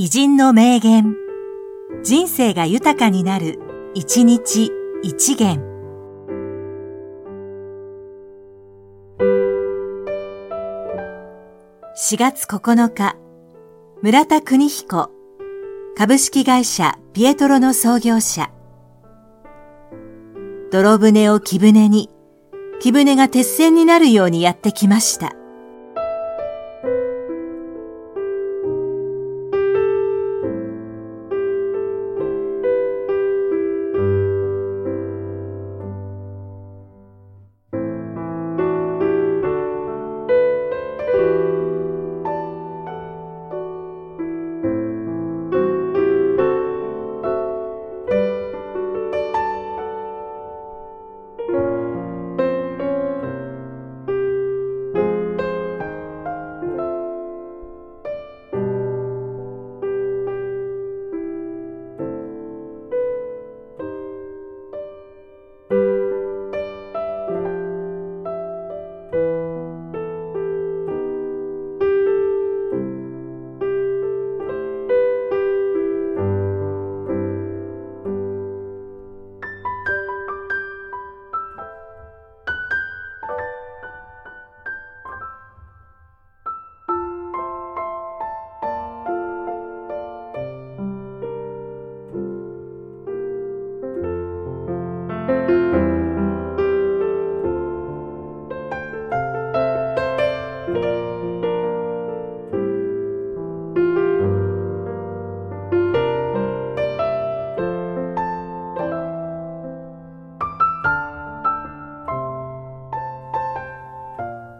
偉人の名言。人生が豊かになる、一日一元。4月9日、村田邦彦、株式会社ピエトロの創業者。泥船を木船に、木船が鉄線になるようにやってきました。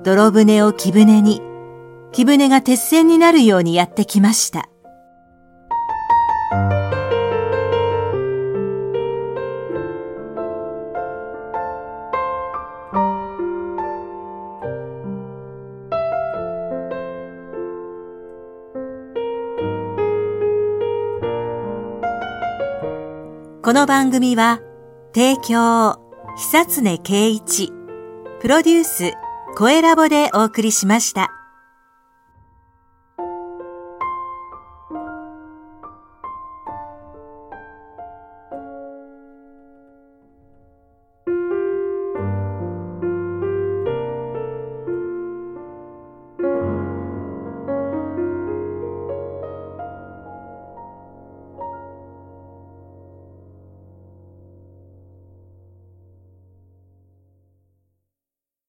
泥船を木船に、木船が鉄線になるようにやってきました。この番組は、提供、久常圭一、プロデュース、声ラボでお送りしました。